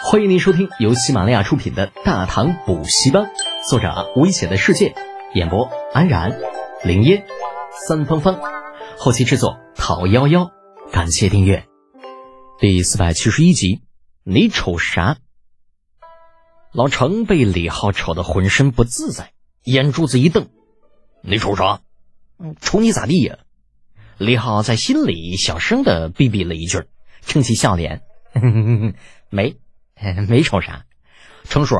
欢迎您收听由喜马拉雅出品的《大唐补习班》，作者危险的世界，演播安然、林烟、三芳芳，后期制作陶幺幺。感谢订阅。第四百七十一集，你瞅啥？老程被李浩瞅得浑身不自在，眼珠子一瞪：“你瞅啥？瞅你咋地呀？”李浩在心里小声的逼逼了一句，撑起笑脸：“ 没。”没瞅啥，程叔，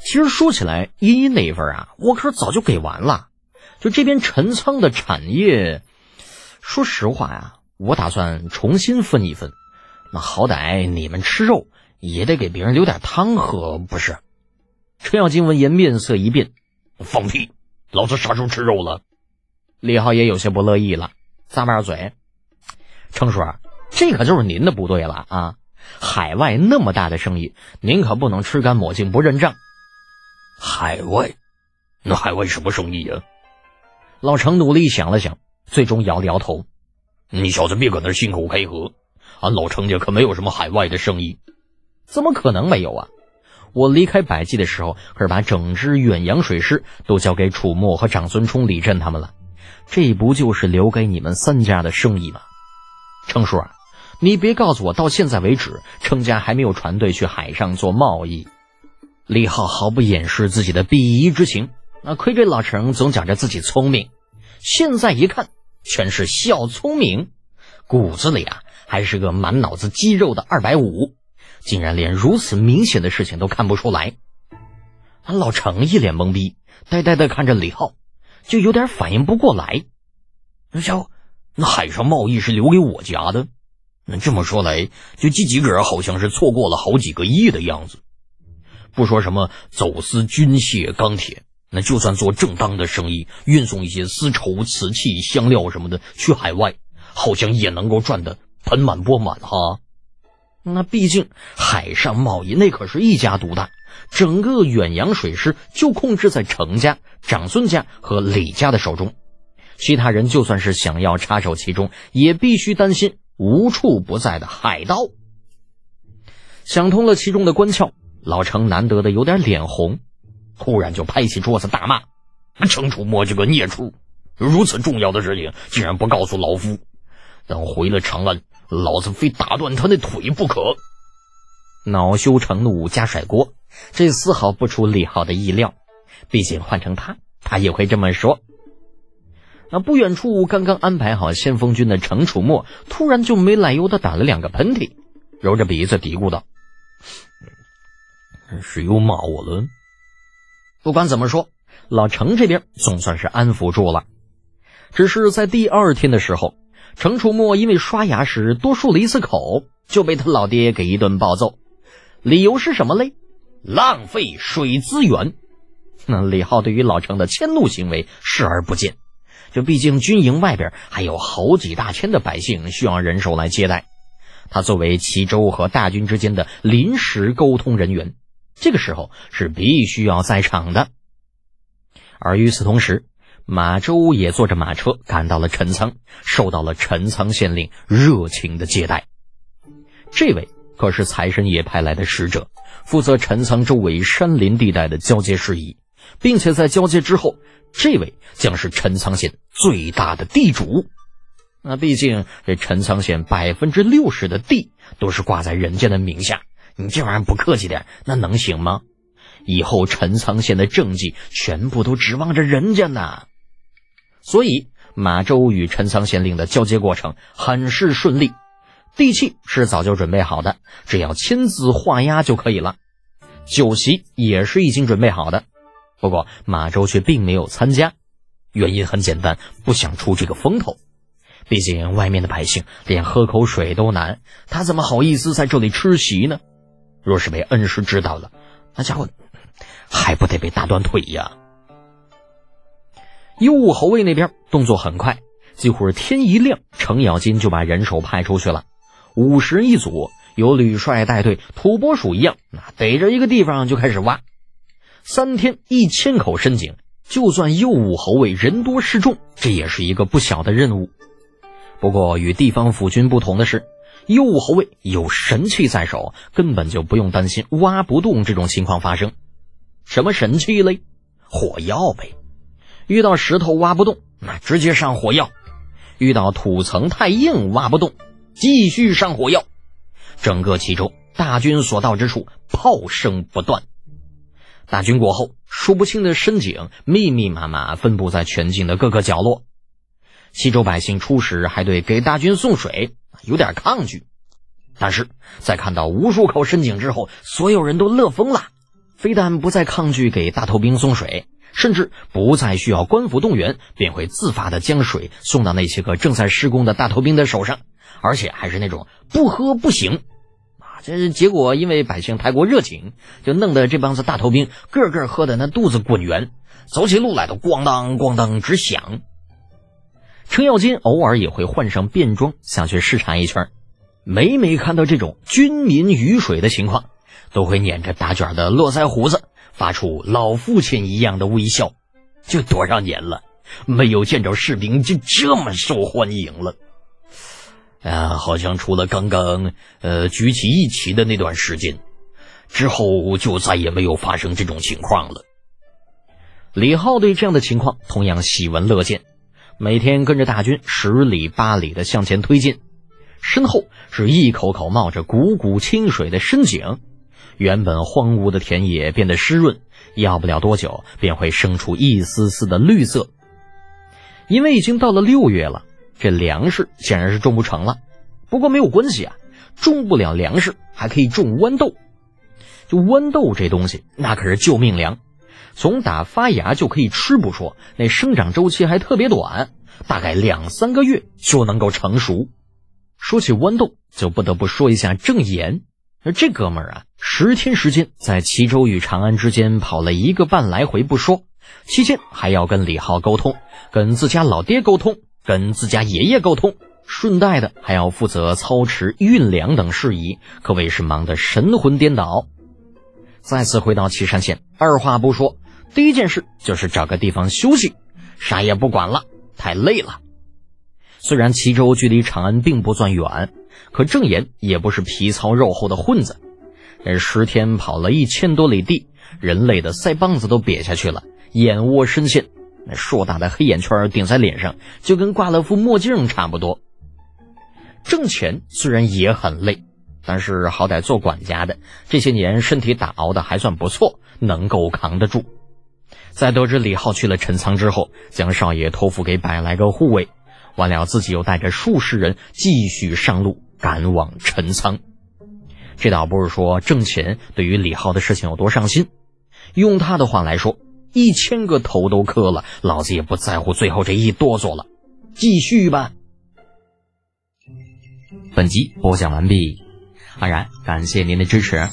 其实说起来，依依那一份啊，我可是早就给完了。就这边陈仓的产业，说实话呀，我打算重新分一分。那好歹你们吃肉也得给别人留点汤喝，不是？程咬金闻言面色一变，放屁！老子啥时候吃肉了？李浩也有些不乐意了，咂巴着嘴。程叔，这可就是您的不对了啊！海外那么大的生意，您可不能吃干抹净不认账。海外，那海外什么生意呀？老程努力想了想，最终摇了摇头：“你小子别搁那信口开河，俺老程家可没有什么海外的生意。怎么可能没有啊？我离开百济的时候，可是把整支远洋水师都交给楚墨和长孙冲、李振他们了。这不就是留给你们三家的生意吗？程叔啊！”你别告诉我，到现在为止，程家还没有船队去海上做贸易。李浩毫不掩饰自己的鄙夷之情。那亏这老程总讲着自己聪明，现在一看，全是小聪明，骨子里啊还是个满脑子肌肉的二百五，竟然连如此明显的事情都看不出来。老程一脸懵逼，呆呆的看着李浩，就有点反应不过来。那家伙，那海上贸易是留给我家的。那这么说来，就这几个人好像是错过了好几个亿的样子。不说什么走私军械、钢铁，那就算做正当的生意，运送一些丝绸、瓷器、香料什么的去海外，好像也能够赚得盆满钵满哈。那毕竟海上贸易那可是一家独大，整个远洋水师就控制在程家、长孙家和李家的手中，其他人就算是想要插手其中，也必须担心。无处不在的海盗，想通了其中的关窍，老程难得的有点脸红，突然就拍起桌子大骂：“程楚墨这个孽畜，如此重要的事情竟然不告诉老夫！等回了长安，老子非打断他那腿不可！”恼羞成怒加甩锅，这丝毫不出李浩的意料，毕竟换成他，他也会这么说。那不远处，刚刚安排好先锋军的程楚墨突然就没来由的打了两个喷嚏，揉着鼻子嘀咕道：“是又骂我了。”不管怎么说，老程这边总算是安抚住了。只是在第二天的时候，程楚墨因为刷牙时多漱了一次口，就被他老爹给一顿暴揍。理由是什么嘞？浪费水资源。那李浩对于老程的迁怒行为视而不见。这毕竟军营外边还有好几大千的百姓需要人手来接待，他作为齐州和大军之间的临时沟通人员，这个时候是必须要在场的。而与此同时，马周也坐着马车赶到了陈仓，受到了陈仓县令热情的接待。这位可是财神爷派来的使者，负责陈仓周围山林地带的交接事宜。并且在交接之后，这位将是陈仓县最大的地主。那毕竟这陈仓县百分之六十的地都是挂在人家的名下，你这玩意儿不客气点，那能行吗？以后陈仓县的政绩全部都指望着人家呢。所以马周与陈仓县令的交接过程很是顺利，地契是早就准备好的，只要签字画押就可以了。酒席也是已经准备好的。不过马周却并没有参加，原因很简单，不想出这个风头。毕竟外面的百姓连喝口水都难，他怎么好意思在这里吃席呢？若是被恩师知道了，那家伙还不得被打断腿呀！右武侯卫那边动作很快，几乎是天一亮，程咬金就把人手派出去了，五十人一组，由吕帅带队，土拨鼠一样，那逮着一个地方就开始挖。三天一千口深井，就算右武侯卫人多势众，这也是一个不小的任务。不过与地方府军不同的是，右武侯卫有神器在手，根本就不用担心挖不动这种情况发生。什么神器嘞？火药呗。遇到石头挖不动，那直接上火药；遇到土层太硬挖不动，继续上火药。整个齐州大军所到之处，炮声不断。大军过后，数不清的深井密密麻麻分布在全境的各个角落。西周百姓初时还对给大军送水有点抗拒，但是在看到无数口深井之后，所有人都乐疯了，非但不再抗拒给大头兵送水。甚至不再需要官府动员，便会自发的将水送到那些个正在施工的大头兵的手上，而且还是那种不喝不行！这结果因为百姓太过热情，就弄得这帮子大头兵个个喝的那肚子滚圆，走起路来都咣当咣当直响。程咬金偶尔也会换上便装下去视察一圈，每每看到这种军民鱼水的情况，都会捻着大卷的络腮胡子。发出老父亲一样的微笑，就多少年了，没有见着士兵就这么受欢迎了。啊，好像除了刚刚呃举起一旗的那段时间，之后就再也没有发生这种情况了。李浩对这样的情况同样喜闻乐见，每天跟着大军十里八里的向前推进，身后是一口口冒着汩汩清水的深井。原本荒芜的田野变得湿润，要不了多久便会生出一丝丝的绿色。因为已经到了六月了，这粮食显然是种不成了。不过没有关系啊，种不了粮食还可以种豌豆。就豌豆这东西，那可是救命粮，从打发芽就可以吃不说，那生长周期还特别短，大概两三个月就能够成熟。说起豌豆，就不得不说一下郑岩。而这哥们儿啊，十天时间在齐州与长安之间跑了一个半来回不说，期间还要跟李浩沟通，跟自家老爹沟通，跟自家爷爷沟通，顺带的还要负责操持运粮等事宜，可谓是忙得神魂颠倒。再次回到岐山县，二话不说，第一件事就是找个地方休息，啥也不管了，太累了。虽然齐州距离长安并不算远。可郑岩也不是皮糙肉厚的混子，这十天跑了一千多里地，人累的腮帮子都瘪下去了，眼窝深陷，硕大的黑眼圈顶在脸上，就跟挂了副墨镜差不多。挣钱虽然也很累，但是好歹做管家的这些年身体打熬的还算不错，能够扛得住。在得知李浩去了陈仓之后，将少爷托付给百来个护卫，完了自己又带着数十人继续上路。赶往陈仓，这倒不是说挣钱对于李浩的事情有多上心。用他的话来说，一千个头都磕了，老子也不在乎最后这一哆嗦了。继续吧。本集播讲完毕，安然感谢您的支持。